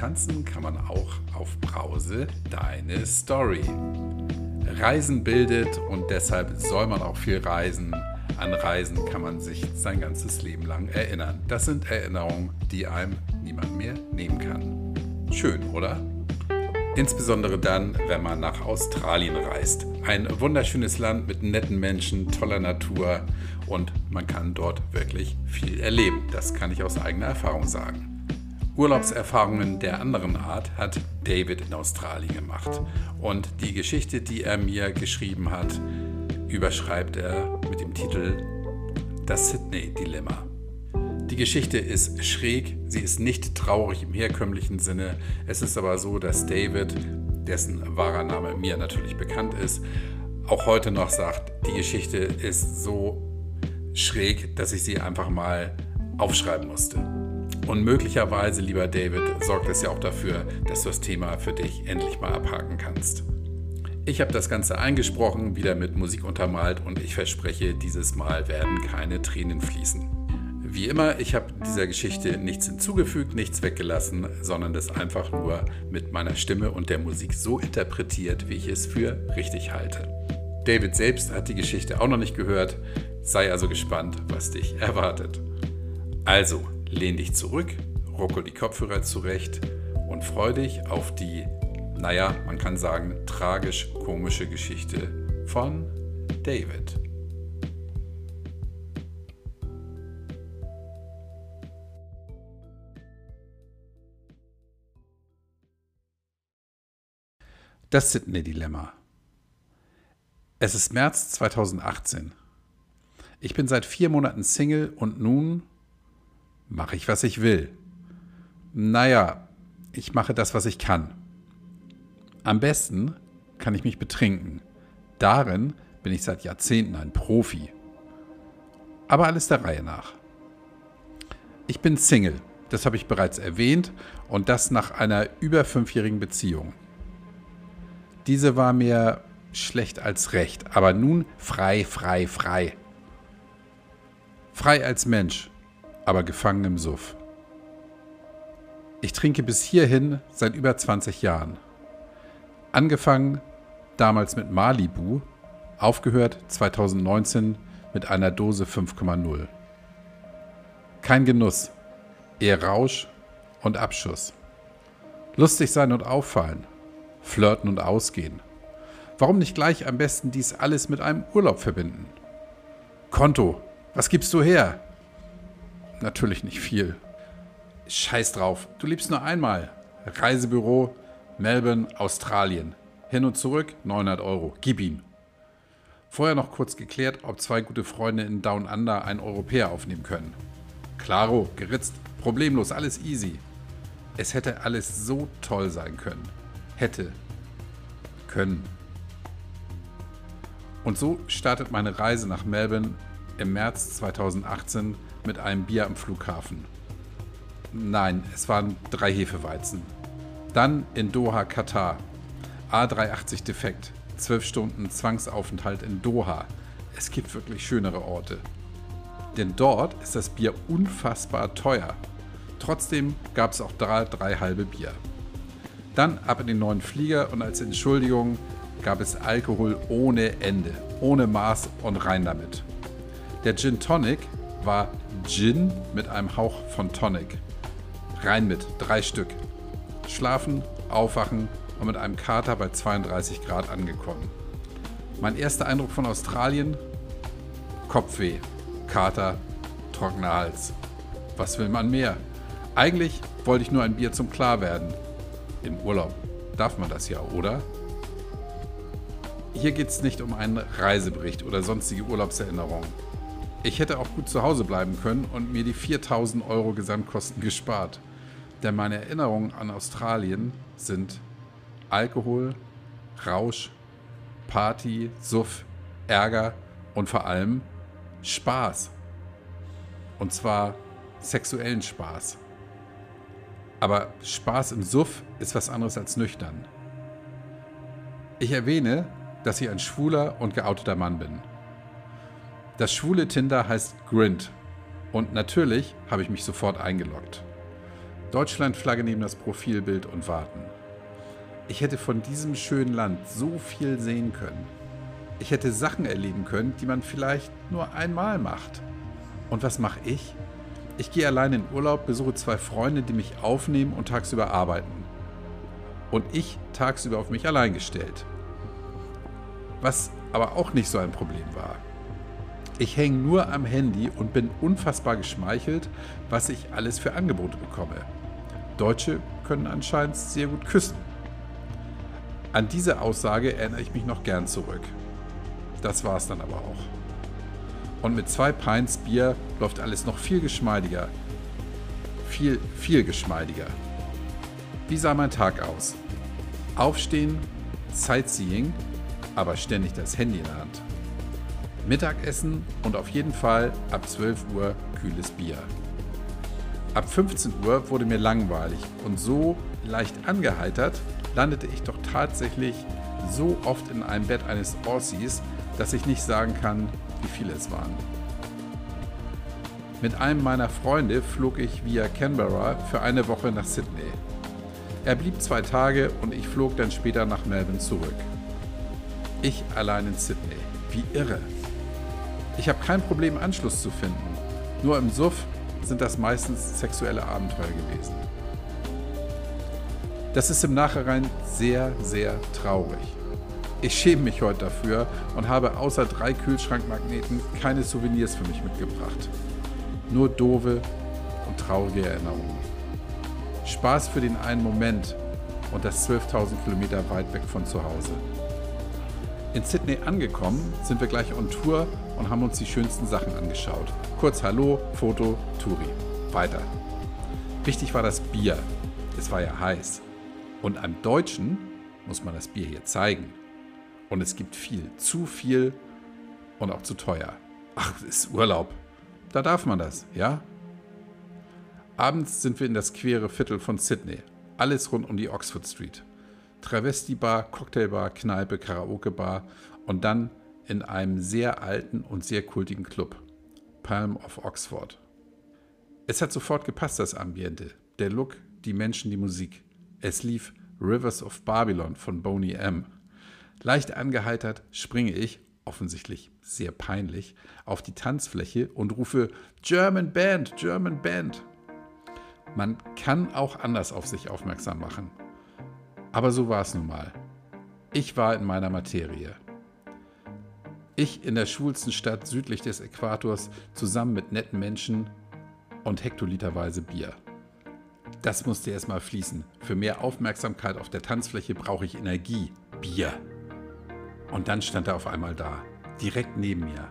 tanzen kann man auch auf Brause deine Story. Reisen bildet und deshalb soll man auch viel reisen. An Reisen kann man sich sein ganzes Leben lang erinnern. Das sind Erinnerungen, die einem niemand mehr nehmen kann. Schön, oder? Insbesondere dann, wenn man nach Australien reist. Ein wunderschönes Land mit netten Menschen, toller Natur und man kann dort wirklich viel erleben. Das kann ich aus eigener Erfahrung sagen. Urlaubserfahrungen der anderen Art hat David in Australien gemacht. Und die Geschichte, die er mir geschrieben hat, überschreibt er mit dem Titel Das Sydney-Dilemma. Die Geschichte ist schräg, sie ist nicht traurig im herkömmlichen Sinne. Es ist aber so, dass David, dessen wahrer Name mir natürlich bekannt ist, auch heute noch sagt, die Geschichte ist so schräg, dass ich sie einfach mal aufschreiben musste. Und möglicherweise, lieber David, sorgt es ja auch dafür, dass du das Thema für dich endlich mal abhaken kannst. Ich habe das Ganze eingesprochen, wieder mit Musik untermalt und ich verspreche, dieses Mal werden keine Tränen fließen. Wie immer, ich habe dieser Geschichte nichts hinzugefügt, nichts weggelassen, sondern das einfach nur mit meiner Stimme und der Musik so interpretiert, wie ich es für richtig halte. David selbst hat die Geschichte auch noch nicht gehört, sei also gespannt, was dich erwartet. Also, lehn dich zurück, ruckel die Kopfhörer zurecht und freu dich auf die, naja, man kann sagen, tragisch-komische Geschichte von David. Das Sydney-Dilemma. Es ist März 2018. Ich bin seit vier Monaten Single und nun mache ich, was ich will. Naja, ich mache das, was ich kann. Am besten kann ich mich betrinken. Darin bin ich seit Jahrzehnten ein Profi. Aber alles der Reihe nach. Ich bin Single, das habe ich bereits erwähnt, und das nach einer über fünfjährigen Beziehung. Diese war mir schlecht als recht, aber nun frei, frei, frei. Frei als Mensch, aber gefangen im Suff. Ich trinke bis hierhin seit über 20 Jahren. Angefangen damals mit Malibu, aufgehört 2019 mit einer Dose 5,0. Kein Genuss, eher Rausch und Abschuss. Lustig sein und auffallen, Flirten und Ausgehen. Warum nicht gleich am besten dies alles mit einem Urlaub verbinden? Konto, was gibst du her? Natürlich nicht viel. Scheiß drauf, du liebst nur einmal. Reisebüro, Melbourne, Australien. Hin und zurück 900 Euro. Gib ihm. Vorher noch kurz geklärt, ob zwei gute Freunde in Down Under einen Europäer aufnehmen können. Klaro, geritzt, problemlos, alles easy. Es hätte alles so toll sein können hätte können. Und so startet meine Reise nach Melbourne im März 2018 mit einem Bier am Flughafen. Nein, es waren drei Hefeweizen. Dann in Doha, Katar. A380 defekt. Zwölf Stunden Zwangsaufenthalt in Doha. Es gibt wirklich schönere Orte. Denn dort ist das Bier unfassbar teuer. Trotzdem gab es auch drei, drei halbe Bier. Dann ab in den neuen Flieger und als Entschuldigung gab es Alkohol ohne Ende, ohne Maß und rein damit. Der Gin Tonic war Gin mit einem Hauch von Tonic. Rein mit, drei Stück. Schlafen, aufwachen und mit einem Kater bei 32 Grad angekommen. Mein erster Eindruck von Australien? Kopfweh, Kater, trockener Hals. Was will man mehr? Eigentlich wollte ich nur ein Bier zum Klarwerden im Urlaub darf man das ja, oder? Hier geht es nicht um einen Reisebericht oder sonstige Urlaubserinnerungen. Ich hätte auch gut zu Hause bleiben können und mir die 4000 Euro Gesamtkosten gespart. Denn meine Erinnerungen an Australien sind Alkohol, Rausch, Party, Suff, Ärger und vor allem Spaß. Und zwar sexuellen Spaß. Aber Spaß im Suff ist was anderes als nüchtern. Ich erwähne, dass ich ein schwuler und geouteter Mann bin. Das schwule Tinder heißt Grind und natürlich habe ich mich sofort eingeloggt. Deutschlandflagge neben das Profilbild und warten. Ich hätte von diesem schönen Land so viel sehen können. Ich hätte Sachen erleben können, die man vielleicht nur einmal macht. Und was mache ich? Ich gehe allein in Urlaub, besuche zwei Freunde, die mich aufnehmen und tagsüber arbeiten. Und ich tagsüber auf mich allein gestellt. Was aber auch nicht so ein Problem war. Ich hänge nur am Handy und bin unfassbar geschmeichelt, was ich alles für Angebote bekomme. Deutsche können anscheinend sehr gut küssen. An diese Aussage erinnere ich mich noch gern zurück. Das war es dann aber auch. Und mit zwei Pints Bier läuft alles noch viel geschmeidiger. Viel, viel geschmeidiger. Wie sah mein Tag aus? Aufstehen, Sightseeing, aber ständig das Handy in der Hand. Mittagessen und auf jeden Fall ab 12 Uhr kühles Bier. Ab 15 Uhr wurde mir langweilig und so leicht angeheitert landete ich doch tatsächlich so oft in einem Bett eines Aussies, dass ich nicht sagen kann, wie viele es waren. Mit einem meiner Freunde flog ich via Canberra für eine Woche nach Sydney. Er blieb zwei Tage und ich flog dann später nach Melbourne zurück. Ich allein in Sydney. Wie irre. Ich habe kein Problem, Anschluss zu finden. Nur im Suff sind das meistens sexuelle Abenteuer gewesen. Das ist im Nachhinein sehr, sehr traurig. Ich schäme mich heute dafür und habe außer drei Kühlschrankmagneten keine Souvenirs für mich mitgebracht. Nur doofe und traurige Erinnerungen. Spaß für den einen Moment und das 12.000 Kilometer weit weg von zu Hause. In Sydney angekommen, sind wir gleich on Tour und haben uns die schönsten Sachen angeschaut. Kurz Hallo, Foto, Touri. Weiter. Wichtig war das Bier. Es war ja heiß. Und am Deutschen muss man das Bier hier zeigen. Und es gibt viel, zu viel und auch zu teuer. Ach, ist Urlaub. Da darf man das, ja? Abends sind wir in das quere Viertel von Sydney. Alles rund um die Oxford Street. Travesti-Bar, Cocktailbar, Kneipe, Karaoke-Bar und dann in einem sehr alten und sehr kultigen Club. Palm of Oxford. Es hat sofort gepasst, das Ambiente, der Look, die Menschen, die Musik. Es lief Rivers of Babylon von Boney M. Leicht angeheitert springe ich, offensichtlich sehr peinlich, auf die Tanzfläche und rufe German Band, German Band. Man kann auch anders auf sich aufmerksam machen. Aber so war es nun mal. Ich war in meiner Materie. Ich in der schwulsten Stadt südlich des Äquators zusammen mit netten Menschen und hektoliterweise Bier. Das musste erstmal fließen. Für mehr Aufmerksamkeit auf der Tanzfläche brauche ich Energie. Bier. Und dann stand er auf einmal da, direkt neben mir.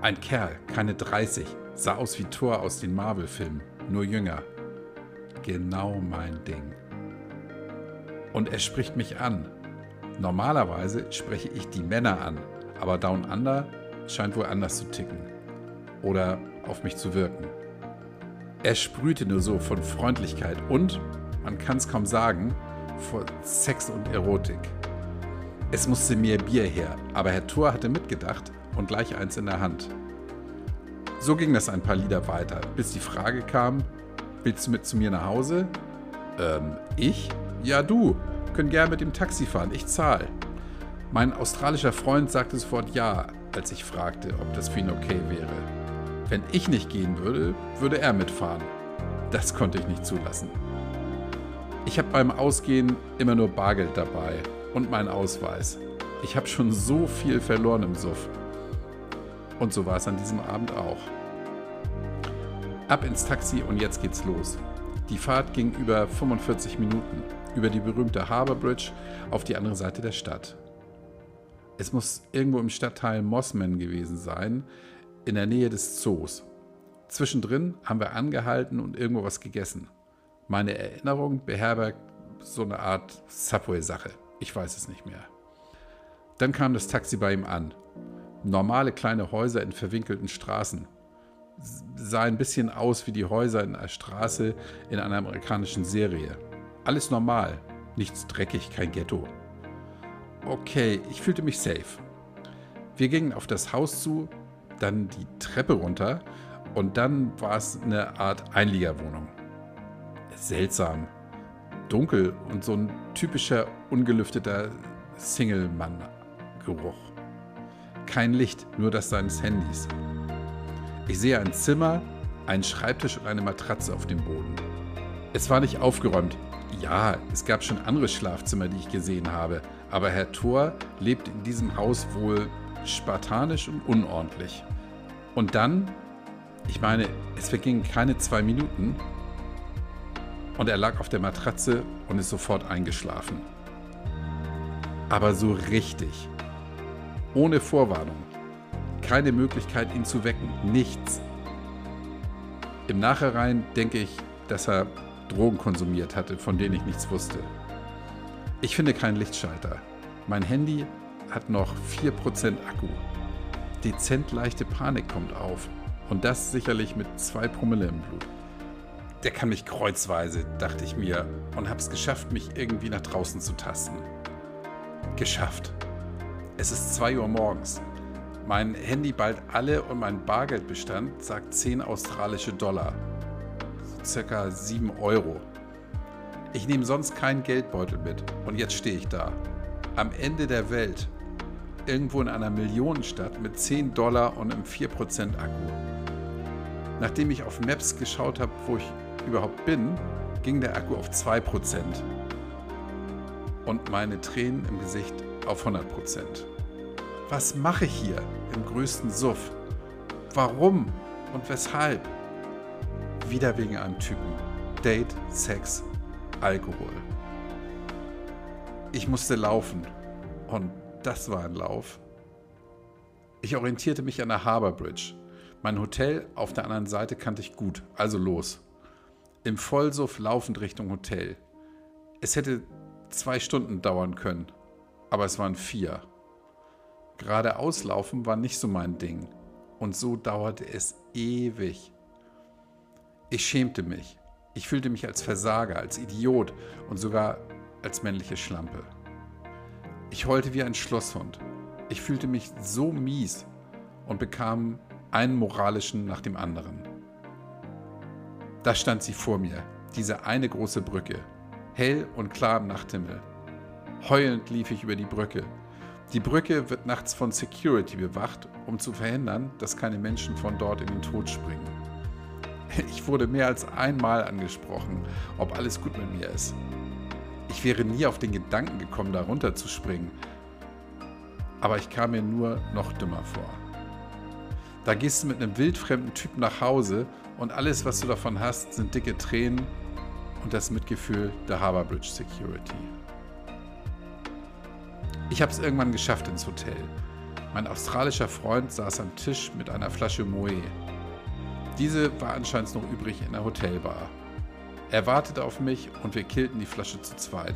Ein Kerl, keine 30, sah aus wie Thor aus den Marvel-Filmen, nur jünger. Genau mein Ding und er spricht mich an. Normalerweise spreche ich die Männer an, aber Down Under scheint wohl anders zu ticken oder auf mich zu wirken. Er sprühte nur so von Freundlichkeit und, man kann es kaum sagen, vor Sex und Erotik. Es musste mehr Bier her, aber Herr Thor hatte mitgedacht und gleich eins in der Hand. So ging das ein paar Lieder weiter, bis die Frage kam, willst du mit zu mir nach Hause? Ähm, ich? Ja, du, können gern mit dem Taxi fahren, ich zahle. Mein australischer Freund sagte sofort ja, als ich fragte, ob das für ihn okay wäre. Wenn ich nicht gehen würde, würde er mitfahren. Das konnte ich nicht zulassen. Ich habe beim Ausgehen immer nur Bargeld dabei und meinen Ausweis. Ich habe schon so viel verloren im Suff. Und so war es an diesem Abend auch. Ab ins Taxi und jetzt geht's los. Die Fahrt ging über 45 Minuten über die berühmte Harbour Bridge auf die andere Seite der Stadt. Es muss irgendwo im Stadtteil Mossman gewesen sein, in der Nähe des Zoos. Zwischendrin haben wir angehalten und irgendwo was gegessen. Meine Erinnerung beherbergt so eine Art Subway-Sache. Ich weiß es nicht mehr. Dann kam das Taxi bei ihm an. Normale kleine Häuser in verwinkelten Straßen. Sah ein bisschen aus wie die Häuser in einer Straße in einer amerikanischen Serie. Alles normal, nichts dreckig, kein Ghetto. Okay, ich fühlte mich safe. Wir gingen auf das Haus zu, dann die Treppe runter und dann war es eine Art Einliegerwohnung. seltsam, dunkel und so ein typischer ungelüfteter Single-Mann-Geruch. Kein Licht, nur das seines Handys. Ich sehe ein Zimmer, einen Schreibtisch und eine Matratze auf dem Boden. Es war nicht aufgeräumt. Ja, es gab schon andere Schlafzimmer, die ich gesehen habe, aber Herr Thor lebt in diesem Haus wohl spartanisch und unordentlich. Und dann, ich meine, es vergingen keine zwei Minuten und er lag auf der Matratze und ist sofort eingeschlafen. Aber so richtig. Ohne Vorwarnung. Keine Möglichkeit, ihn zu wecken. Nichts. Im Nachhinein denke ich, dass er Drogen konsumiert hatte, von denen ich nichts wusste. Ich finde keinen Lichtschalter. Mein Handy hat noch 4% Akku. Dezent leichte Panik kommt auf. Und das sicherlich mit 2 Promille im Blut. Der kann mich kreuzweise, dachte ich mir, und hab's geschafft, mich irgendwie nach draußen zu tasten. Geschafft. Es ist 2 Uhr morgens. Mein Handy bald alle und mein Bargeldbestand sagt 10 australische Dollar. Circa 7 Euro. Ich nehme sonst keinen Geldbeutel mit und jetzt stehe ich da. Am Ende der Welt. Irgendwo in einer Millionenstadt mit 10 Dollar und einem 4% Akku. Nachdem ich auf Maps geschaut habe, wo ich überhaupt bin, ging der Akku auf 2% und meine Tränen im Gesicht auf 100%. Was mache ich hier im größten Suff? Warum und weshalb? Wieder wegen einem Typen. Date, Sex, Alkohol. Ich musste laufen und das war ein Lauf. Ich orientierte mich an der Harbour Bridge. Mein Hotel auf der anderen Seite kannte ich gut, also los. Im Vollsuff laufend Richtung Hotel. Es hätte zwei Stunden dauern können, aber es waren vier. Geradeaus laufen war nicht so mein Ding. Und so dauerte es ewig. Ich schämte mich. Ich fühlte mich als Versager, als Idiot und sogar als männliche Schlampe. Ich heulte wie ein Schlosshund. Ich fühlte mich so mies und bekam einen moralischen nach dem anderen. Da stand sie vor mir, diese eine große Brücke, hell und klar im Nachthimmel. Heulend lief ich über die Brücke, die Brücke wird nachts von Security bewacht, um zu verhindern, dass keine Menschen von dort in den Tod springen. Ich wurde mehr als einmal angesprochen, ob alles gut mit mir ist. Ich wäre nie auf den Gedanken gekommen, da runter zu springen. Aber ich kam mir nur noch dümmer vor. Da gehst du mit einem wildfremden Typen nach Hause und alles, was du davon hast, sind dicke Tränen und das Mitgefühl der Harbour Bridge Security. Ich habe es irgendwann geschafft ins Hotel. Mein australischer Freund saß am Tisch mit einer Flasche Moe. Diese war anscheinend noch übrig in der Hotelbar. Er wartete auf mich und wir killten die Flasche zu zweit.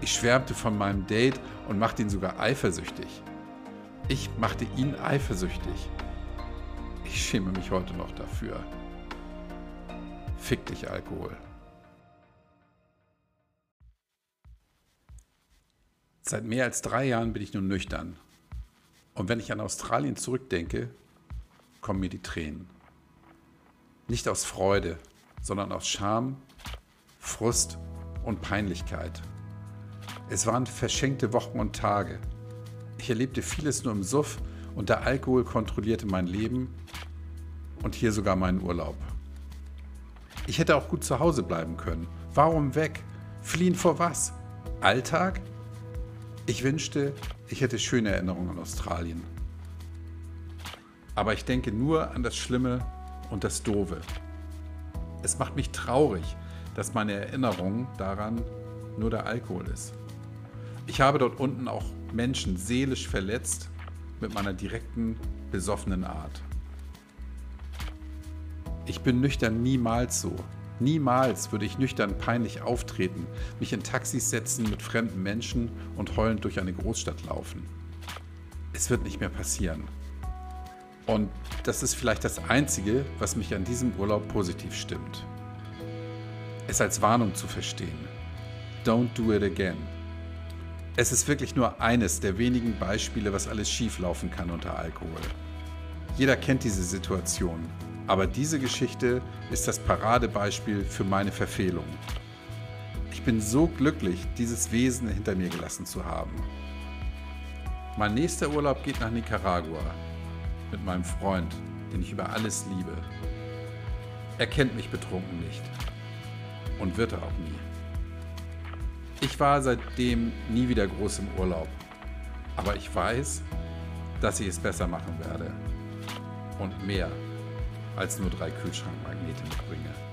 Ich schwärmte von meinem Date und machte ihn sogar eifersüchtig. Ich machte ihn eifersüchtig. Ich schäme mich heute noch dafür. Fick dich, Alkohol. Seit mehr als drei Jahren bin ich nun nüchtern. Und wenn ich an Australien zurückdenke, kommen mir die Tränen. Nicht aus Freude, sondern aus Scham, Frust und Peinlichkeit. Es waren verschenkte Wochen und Tage. Ich erlebte vieles nur im Suff und der Alkohol kontrollierte mein Leben und hier sogar meinen Urlaub. Ich hätte auch gut zu Hause bleiben können. Warum weg? Fliehen vor was? Alltag? Ich wünschte, ich hätte schöne Erinnerungen an Australien. Aber ich denke nur an das Schlimme und das Doofe. Es macht mich traurig, dass meine Erinnerung daran nur der Alkohol ist. Ich habe dort unten auch Menschen seelisch verletzt mit meiner direkten, besoffenen Art. Ich bin nüchtern niemals so. Niemals würde ich nüchtern peinlich auftreten, mich in Taxis setzen mit fremden Menschen und heulend durch eine Großstadt laufen. Es wird nicht mehr passieren. Und das ist vielleicht das Einzige, was mich an diesem Urlaub positiv stimmt. Es als Warnung zu verstehen. Don't do it again. Es ist wirklich nur eines der wenigen Beispiele, was alles schieflaufen kann unter Alkohol. Jeder kennt diese Situation. Aber diese Geschichte ist das Paradebeispiel für meine Verfehlung. Ich bin so glücklich, dieses Wesen hinter mir gelassen zu haben. Mein nächster Urlaub geht nach Nicaragua mit meinem Freund, den ich über alles liebe. Er kennt mich betrunken nicht und wird er auch nie. Ich war seitdem nie wieder groß im Urlaub, aber ich weiß, dass ich es besser machen werde und mehr als nur drei Kühlschrankmagnete mitbringe.